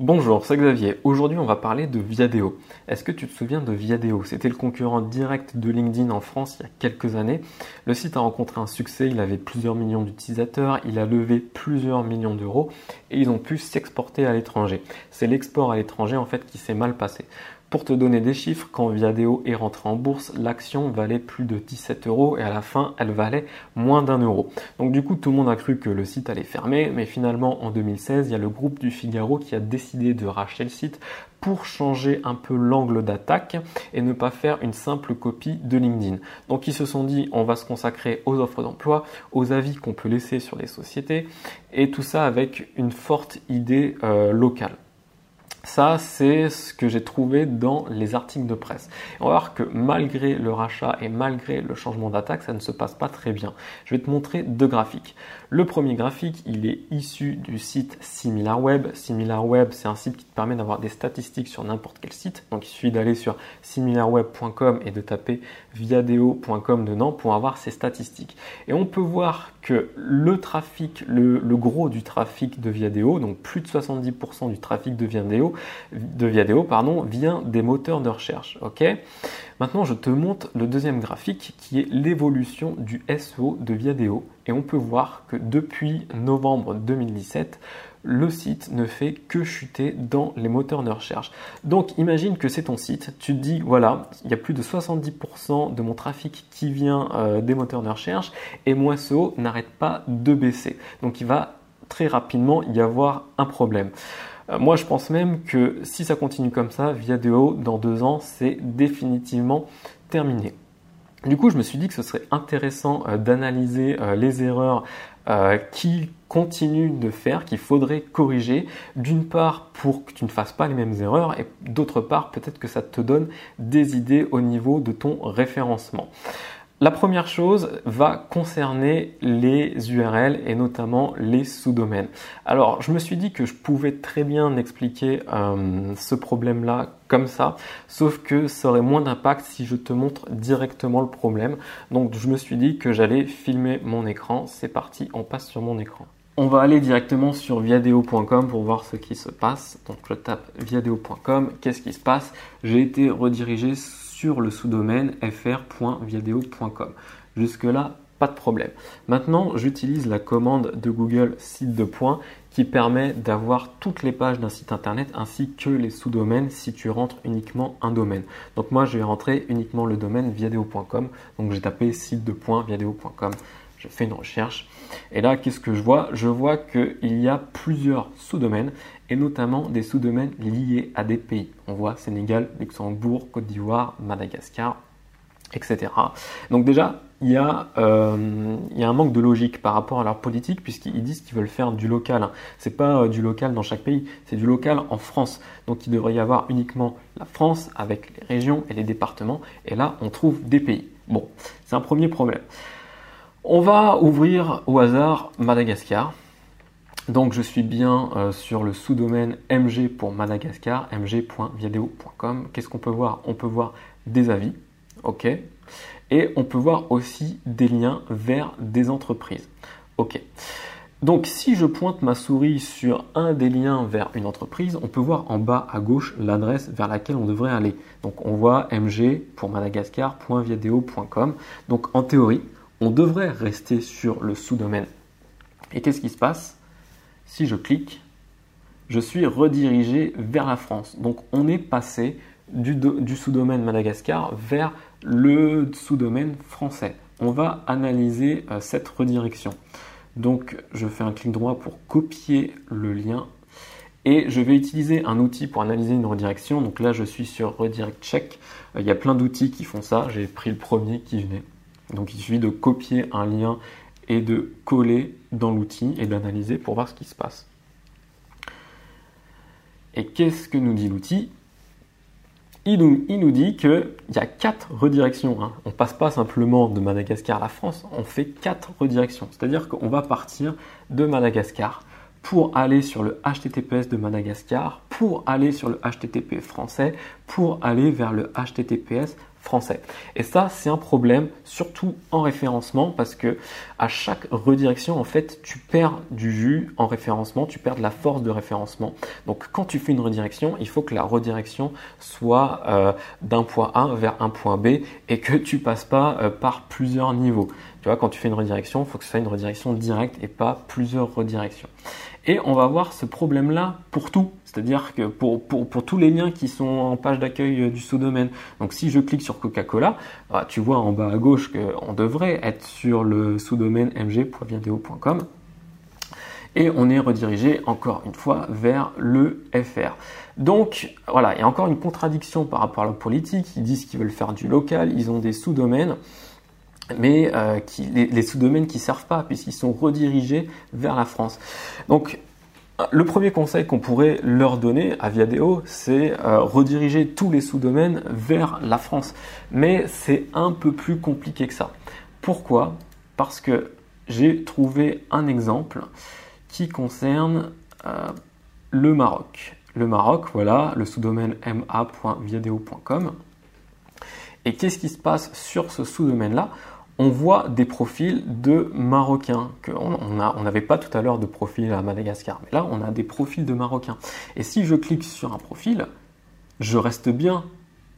Bonjour, c'est Xavier. Aujourd'hui, on va parler de Viadeo. Est-ce que tu te souviens de Viadeo? C'était le concurrent direct de LinkedIn en France il y a quelques années. Le site a rencontré un succès, il avait plusieurs millions d'utilisateurs, il a levé plusieurs millions d'euros et ils ont pu s'exporter à l'étranger. C'est l'export à l'étranger en fait qui s'est mal passé. Pour te donner des chiffres, quand Viadeo est rentré en bourse, l'action valait plus de 17 euros et à la fin, elle valait moins d'un euro. Donc du coup, tout le monde a cru que le site allait fermer, mais finalement, en 2016, il y a le groupe du Figaro qui a décidé de racheter le site pour changer un peu l'angle d'attaque et ne pas faire une simple copie de LinkedIn. Donc ils se sont dit on va se consacrer aux offres d'emploi, aux avis qu'on peut laisser sur les sociétés et tout ça avec une forte idée euh, locale. Ça, c'est ce que j'ai trouvé dans les articles de presse. on va voir que malgré le rachat et malgré le changement d'attaque, ça ne se passe pas très bien. Je vais te montrer deux graphiques. Le premier graphique, il est issu du site SimilarWeb. SimilarWeb, c'est un site qui te permet d'avoir des statistiques sur n'importe quel site. Donc il suffit d'aller sur similarweb.com et de taper viadeo.com dedans pour avoir ces statistiques. Et on peut voir que le trafic, le, gros du trafic de Viadeo, donc plus de 70% du trafic de Viadeo, de Viadeo pardon, vient des moteurs de recherche. Maintenant, je te montre le deuxième graphique qui est l'évolution du SEO de Viadeo. Et on peut voir que depuis novembre 2017, le site ne fait que chuter dans les moteurs de recherche. Donc imagine que c'est ton site, tu te dis voilà, il y a plus de 70% de mon trafic qui vient euh, des moteurs de recherche et mon SEO n'arrête pas de baisser. Donc il va très rapidement y avoir un problème. Euh, moi, je pense même que si ça continue comme ça, Viadeo, dans deux ans, c'est définitivement terminé. Du coup, je me suis dit que ce serait intéressant euh, d'analyser euh, les erreurs qui continuent de faire, qu'il faudrait corriger, d'une part pour que tu ne fasses pas les mêmes erreurs, et d'autre part peut-être que ça te donne des idées au niveau de ton référencement. La première chose va concerner les URL et notamment les sous-domaines. Alors, je me suis dit que je pouvais très bien expliquer euh, ce problème-là comme ça, sauf que ça aurait moins d'impact si je te montre directement le problème. Donc, je me suis dit que j'allais filmer mon écran. C'est parti, on passe sur mon écran. On va aller directement sur viadeo.com pour voir ce qui se passe. Donc, je tape viadeo.com. Qu'est-ce qui se passe? J'ai été redirigé sur le sous-domaine fr.viadeo.com. Jusque-là, pas de problème. Maintenant, j'utilise la commande de Google site de points qui permet d'avoir toutes les pages d'un site internet ainsi que les sous-domaines si tu rentres uniquement un domaine. Donc moi, je vais rentrer uniquement le domaine viadeo.com. Donc j'ai tapé site de points viadeo.com. Je fais une recherche. Et là, qu'est-ce que je vois? Je vois qu'il y a plusieurs sous-domaines et notamment des sous-domaines liés à des pays. On voit Sénégal, Luxembourg, Côte d'Ivoire, Madagascar, etc. Donc déjà, il y, a, euh, il y, a, un manque de logique par rapport à leur politique puisqu'ils disent qu'ils veulent faire du local. C'est pas euh, du local dans chaque pays, c'est du local en France. Donc il devrait y avoir uniquement la France avec les régions et les départements. Et là, on trouve des pays. Bon, c'est un premier problème. On va ouvrir au hasard Madagascar. Donc je suis bien euh, sur le sous-domaine MG pour Madagascar, mg.viadeo.com. Qu'est-ce qu'on peut voir? On peut voir des avis, ok, et on peut voir aussi des liens vers des entreprises, ok. Donc si je pointe ma souris sur un des liens vers une entreprise, on peut voir en bas à gauche l'adresse vers laquelle on devrait aller. Donc on voit mg pour madagascar.viadeo.com. Donc en théorie, on devrait rester sur le sous-domaine. Et qu'est-ce qui se passe? Si je clique, je suis redirigé vers la France. Donc on est passé du, sous-domaine Madagascar vers le sous-domaine français. On va analyser euh, cette redirection. Donc je fais un clic droit pour copier le lien et je vais utiliser un outil pour analyser une redirection. Donc là je suis sur Redirect Check. Euh, il y a plein d'outils qui font ça. J'ai pris le premier qui venait. Donc il suffit de copier un lien et de coller dans l'outil et d'analyser pour voir ce qui se passe. Et qu'est-ce que nous dit l'outil? Il nous, il nous, dit qu'il y a quatre redirections. Hein. On ne passe pas simplement de Madagascar à la France, on fait quatre redirections. C'est-à-dire qu'on va partir de Madagascar pour aller sur le HTTPS de Madagascar, pour aller sur le HTTP français, pour aller vers le HTTPS Et ça, c'est un problème, surtout en référencement, parce que à chaque redirection, en fait, tu perds du jus en référencement, tu perds de la force de référencement. Donc, quand tu fais une redirection, il faut que la redirection soit euh, d'un point A vers un point B et que tu passes pas euh, par plusieurs niveaux. Tu vois, quand tu fais une redirection, il faut que ce soit une redirection directe et pas plusieurs redirections. Et on va voir ce problème-là pour tout, c'est-à-dire que pour, pour, tous les liens qui sont en page d'accueil euh, du sous-domaine. Donc si je clique sur Coca-Cola, bah, tu vois en bas à gauche qu'on devrait être sur le sous-domaine mg.video.com et on est redirigé encore une fois vers le FR. Donc voilà, il y a encore une contradiction par rapport à la politique. Ils disent qu'ils veulent faire du local, ils ont des sous-domaines mais euh, les, sous-domaines qui servent pas puisqu'ils sont redirigés vers la France. Donc le premier conseil qu'on pourrait leur donner à Viadeo, c'est euh, rediriger tous les sous-domaines vers la France. Mais c'est un peu plus compliqué que ça. Pourquoi? Parce que j'ai trouvé un exemple qui concerne euh, le Maroc. Le Maroc, voilà, le sous-domaine ma.viadeo.com. Et qu'est-ce qui se passe sur ce sous-domaine-là? On voit des profils de Marocains. on n'avait pas tout à l'heure de profil à Madagascar, mais là on a des profils de Marocains. Et si je clique sur un profil, je reste bien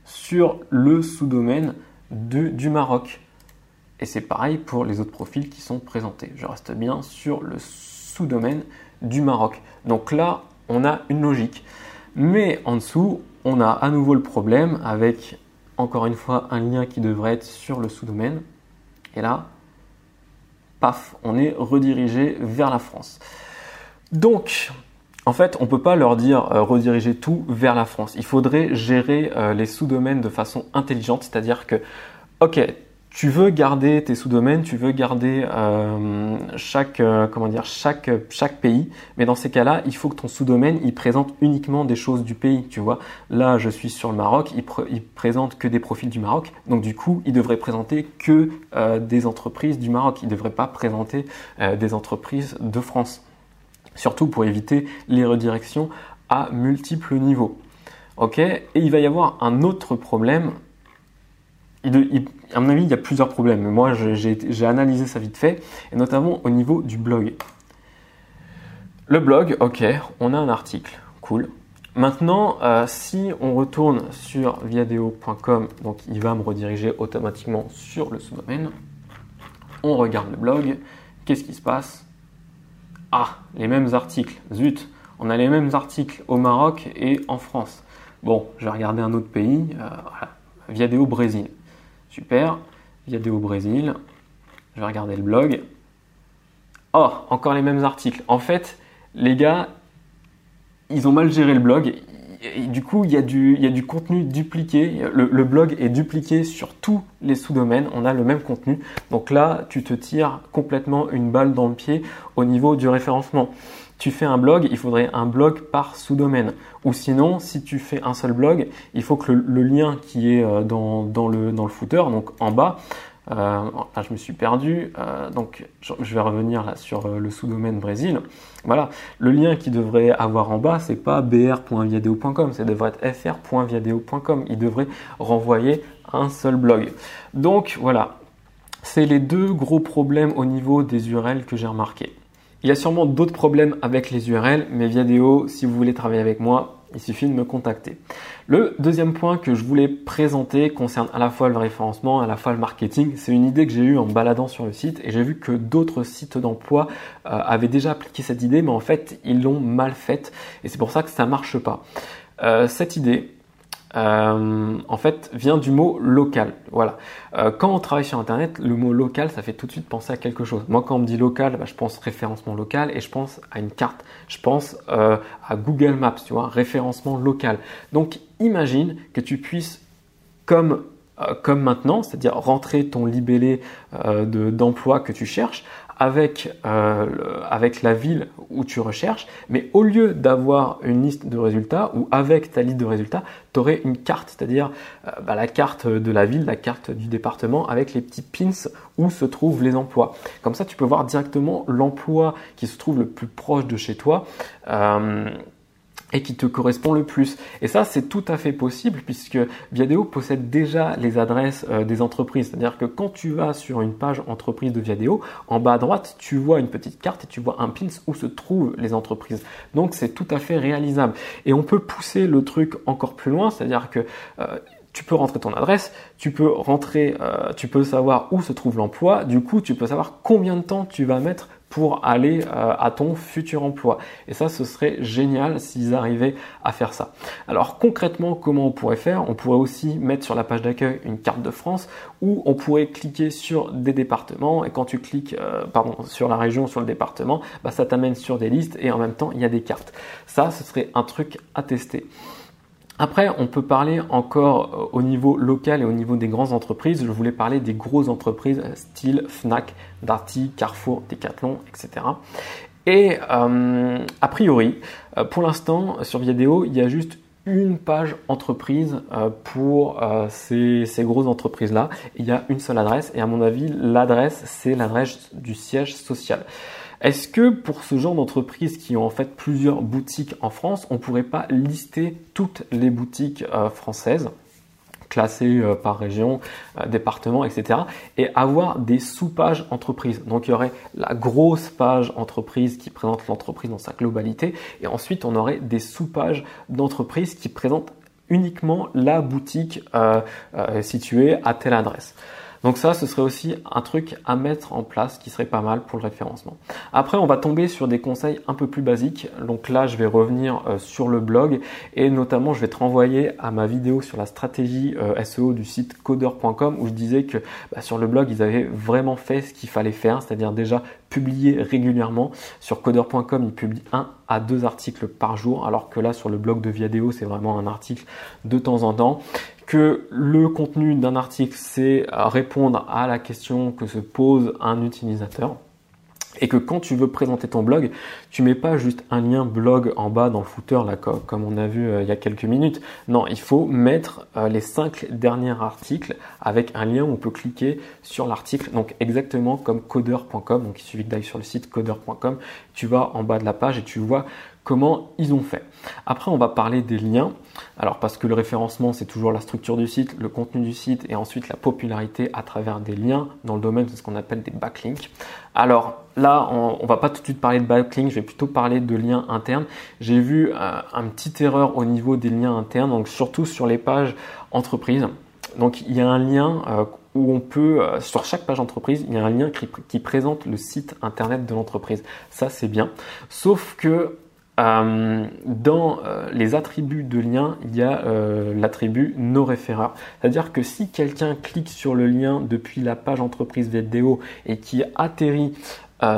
sur le sous-domaine du Maroc. Et c'est pareil pour les autres profils qui sont présentés. Je reste bien sur le sous-domaine du Maroc. Donc là, on a une logique. Mais en dessous, on a à nouveau le problème avec, encore une fois, un lien qui devrait être sur le sous-domaine et là, paf, on est redirigé vers la France. Donc, en fait, on ne peut pas leur dire euh, rediriger tout vers la France. Il faudrait gérer euh, les sous-domaines de façon intelligente, c'est-à-dire que, ok, tu veux garder tes sous-domaines, tu veux garder euh, chaque euh, chaque pays, mais dans ces cas-là, il faut que ton sous-domaine il présente uniquement des choses du pays. Tu vois, là je suis sur le Maroc, il, il présente que des profils du Maroc, donc du coup il devrait présenter que euh, des entreprises du Maroc. Il devrait pas présenter des entreprises de France, surtout pour éviter les redirections à multiples niveaux. Ok, et il va y avoir un autre problème à mon avis, il y a plusieurs problèmes. Moi, j'ai analysé ça vite fait, et notamment au niveau du blog. Le blog, ok, on a un article, cool. Maintenant, euh, si on retourne sur viadeo.com, donc il va me rediriger automatiquement sur le sous-domaine. On regarde le blog. Qu'est-ce qui se passe? Ah, les mêmes articles. Zut, on a les mêmes articles au Maroc et en France. Bon, je vais regarder un autre pays. Euh, voilà. Viadeo Brésil. Super. Viadeo Brésil. Je vais regarder le blog. Oh, encore les mêmes articles. En fait, les gars, ils ont mal géré le blog. du coup, il y, a du, contenu dupliqué. Le, blog est dupliqué sur tous les sous-domaines. On a le même contenu. Donc là, tu te tires complètement une balle dans le pied au niveau du référencement tu fais un blog, il faudrait un blog par sous-domaine. Ou sinon, si tu fais un seul blog, il faut que le, lien qui est euh, dans, le, footer, donc en bas, euh, là, je me suis perdu, euh, donc je, vais revenir là sur le sous-domaine Brésil. Voilà, le lien qui devrait avoir en bas, c'est pas br.viadeo.com, ça devrait être fr.viadeo.com. Il devrait renvoyer un seul blog. Donc voilà, c'est les deux gros problèmes au niveau des URL que j'ai remarqué. Il y a sûrement d'autres problèmes avec les URL, mais Viadeo, si vous voulez travailler avec moi, il suffit de me contacter. Le deuxième point que je voulais présenter concerne à la fois le référencement, à la fois le marketing. C'est une idée que j'ai eue en baladant sur le site et j'ai vu que d'autres sites d'emploi euh, avaient déjà appliqué cette idée, mais en fait ils l'ont mal faite et c'est pour ça que ça marche pas. Euh, cette idée, euh, en fait, vient du mot local. Voilà. Euh, quand on travaille sur Internet, le mot local, ça fait tout de suite penser à quelque chose. Moi, quand on me dit local, bah, je pense référencement local et je pense à une carte. Je pense euh, à Google Maps, tu vois, référencement local. Donc, imagine que tu puisses, comme comme maintenant, c'est-à-dire rentrer ton libellé d'emploi que tu cherches avec, euh, avec la ville où tu recherches, mais au lieu d'avoir une liste de résultats ou avec ta liste de résultats, tu aurais une carte, c'est-à-dire euh, bah, la carte de la ville, la carte du département avec les petits pins où se trouvent les emplois. Comme ça, tu peux voir directement l'emploi qui se trouve le plus proche de chez toi. Euh, et qui te correspond le plus. Et ça, c'est tout à fait possible puisque Viadeo possède déjà les adresses euh, des entreprises. C'est-à-dire que quand tu vas sur une page entreprise de Viadeo, en bas à droite, tu vois une petite carte et tu vois un pins où se trouvent les entreprises. Donc, c'est tout à fait réalisable. Et on peut pousser le truc encore plus loin, c'est-à-dire que euh, tu peux rentrer ton adresse, tu peux rentrer, euh, tu peux savoir où se trouve l'emploi, du coup tu peux savoir combien de temps tu vas mettre pour aller euh, à ton futur emploi. Et ça, ce serait génial s'ils arrivaient à faire ça. Alors concrètement, comment on pourrait faire? On pourrait aussi mettre sur la page d'accueil une carte de France où on pourrait cliquer sur des départements et quand tu cliques euh, pardon, sur la région, sur le département, bah, ça t'amène sur des listes et en même temps, il y a des cartes. Ça, ce serait un truc à tester. Après, on peut parler encore euh, au niveau local et au niveau des grandes entreprises. Je voulais parler des grosses entreprises euh, style Fnac, Darty, Carrefour, Decathlon, etc. Et euh, a priori, pour l'instant, sur Viadeo, il y a juste une page entreprise pour ces, ces, grosses entreprises-là. Il y a une seule adresse et à mon avis, l'adresse, c'est l'adresse du siège social. Est-ce que pour ce genre d'entreprise qui ont en fait plusieurs boutiques en France, on ne pourrait pas lister toutes les boutiques euh, françaises classées euh, par région, euh, département, etc. et avoir des sous-pages entreprises? Donc il y aurait la grosse page entreprise qui présente l'entreprise dans sa globalité et ensuite on aurait des sous-pages d'entreprise qui présentent uniquement la boutique située à telle adresse. Donc ça, ce serait aussi un truc à mettre en place qui serait pas mal pour le référencement. Après, on va tomber sur des conseils un peu plus basiques. Donc là, je vais revenir euh, sur le blog et notamment, je vais te renvoyer à ma vidéo sur la stratégie euh, SEO du site coder.com où je disais que bah, sur le blog, ils avaient vraiment fait ce qu'il fallait faire, c'est-à-dire déjà publier régulièrement. Sur coder.com, ils publient un à deux articles par jour, alors que là, sur le blog de Viadeo, c'est vraiment un article de temps en temps que le contenu d'un article, c'est répondre à la question que se pose un utilisateur et que quand tu veux présenter ton blog, tu mets pas juste un lien blog en bas dans le footer là comme on a vu euh, il y a quelques minutes. Non, il faut mettre euh, les cinq derniers articles avec un lien où on peut cliquer sur l'article. Donc exactement comme coder.com. Donc il suffit d'aller sur le site coder.com, tu vas en bas de la page et tu vois comment ils ont fait. Après, on va parler des liens. Alors, parce que le référencement, c'est toujours la structure du site, le contenu du site et ensuite la popularité à travers des liens dans le domaine de ce qu'on appelle des backlinks. Alors là, on, ne va pas tout de suite parler de backlinks, je vais plutôt parler de liens internes. J'ai vu euh, un petite erreur au niveau des liens internes, donc surtout sur les pages entreprises. Donc il y a un lien euh, où on peut, euh, sur chaque page entreprise, il y a un lien qui présente le site internet de l'entreprise. Ça c'est bien. Sauf que euh, dans euh, les attributs de lien, il y a euh, l'attribut no référeur. C'est-à-dire que si quelqu'un clique sur le lien depuis la page entreprise vidéo et qui atterrit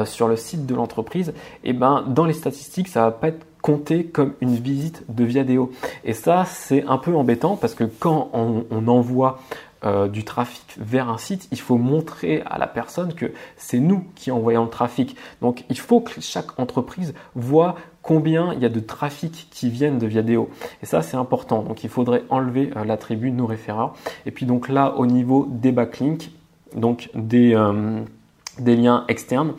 sur le site de l'entreprise, eh ben dans les statistiques, ça va pas être compté comme une visite de Viadeo. Et ça, c'est un peu embêtant parce que quand on, envoie euh, du trafic vers un site, il faut montrer à la personne que c'est nous qui envoyons le trafic. Donc il faut que chaque entreprise voit combien il y a de trafic qui viennent de Viadeo. Et ça c'est important. Donc il faudrait enlever euh, l'attribut nos référeurs. Et puis donc là au niveau des backlinks, donc des, euh, des liens externes,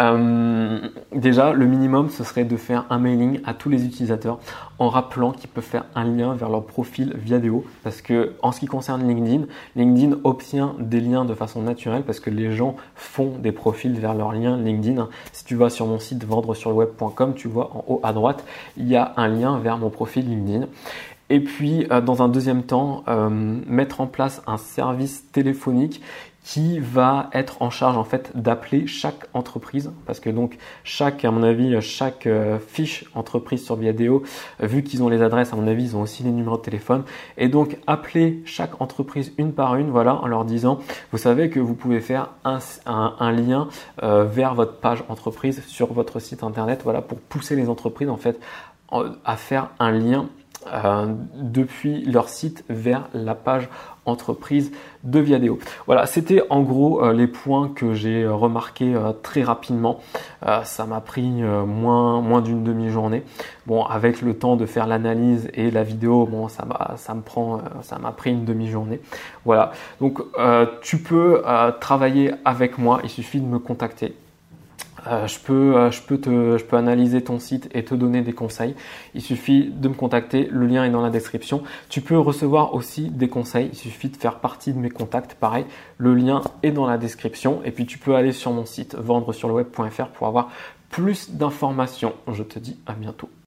euh, déjà, le minimum, ce serait de faire un mailing à tous les utilisateurs en rappelant qu'ils peuvent faire un lien vers leur profil Viadeo. Parce que, en ce qui concerne LinkedIn, LinkedIn obtient des liens de façon naturelle parce que les gens font des profils vers leur lien LinkedIn. Si tu vas sur mon site vendresurleweb.com, tu vois en haut à droite, il y a un lien vers mon profil LinkedIn. Et puis, euh, dans un deuxième temps, euh, mettre en place un service téléphonique qui va être en charge en fait d'appeler chaque entreprise. Parce que donc chaque à mon avis chaque euh, fiche entreprise sur Viadeo vu qu'ils ont les adresses à mon avis ils ont aussi les numéros de téléphone. Et donc appeler chaque entreprise une par une voilà en leur disant vous savez que vous pouvez faire un, un, lien euh, vers votre page entreprise sur votre site internet voilà pour pousser les entreprises en fait à faire un lien euh, depuis leur site vers la page entreprise de Viadeo. Voilà, c'était en gros euh, les points que j'ai remarqués euh, très rapidement. ça m'a pris moins, d'une demi-journée. Bon, avec le temps de faire l'analyse et la vidéo, ça m'a pris une demi-journée. Voilà, donc tu peux travailler avec moi, il suffit de me contacter. Euh, je, peux, euh, je, peux te, je peux analyser ton site et te donner des conseils. Il suffit de me contacter, le lien est dans la description. Tu peux recevoir aussi des conseils, il suffit de faire partie de mes contacts. Pareil, le lien est dans la description. Et puis tu peux aller sur mon site vendresurleweb.fr pour avoir plus d'informations. Je te dis à bientôt.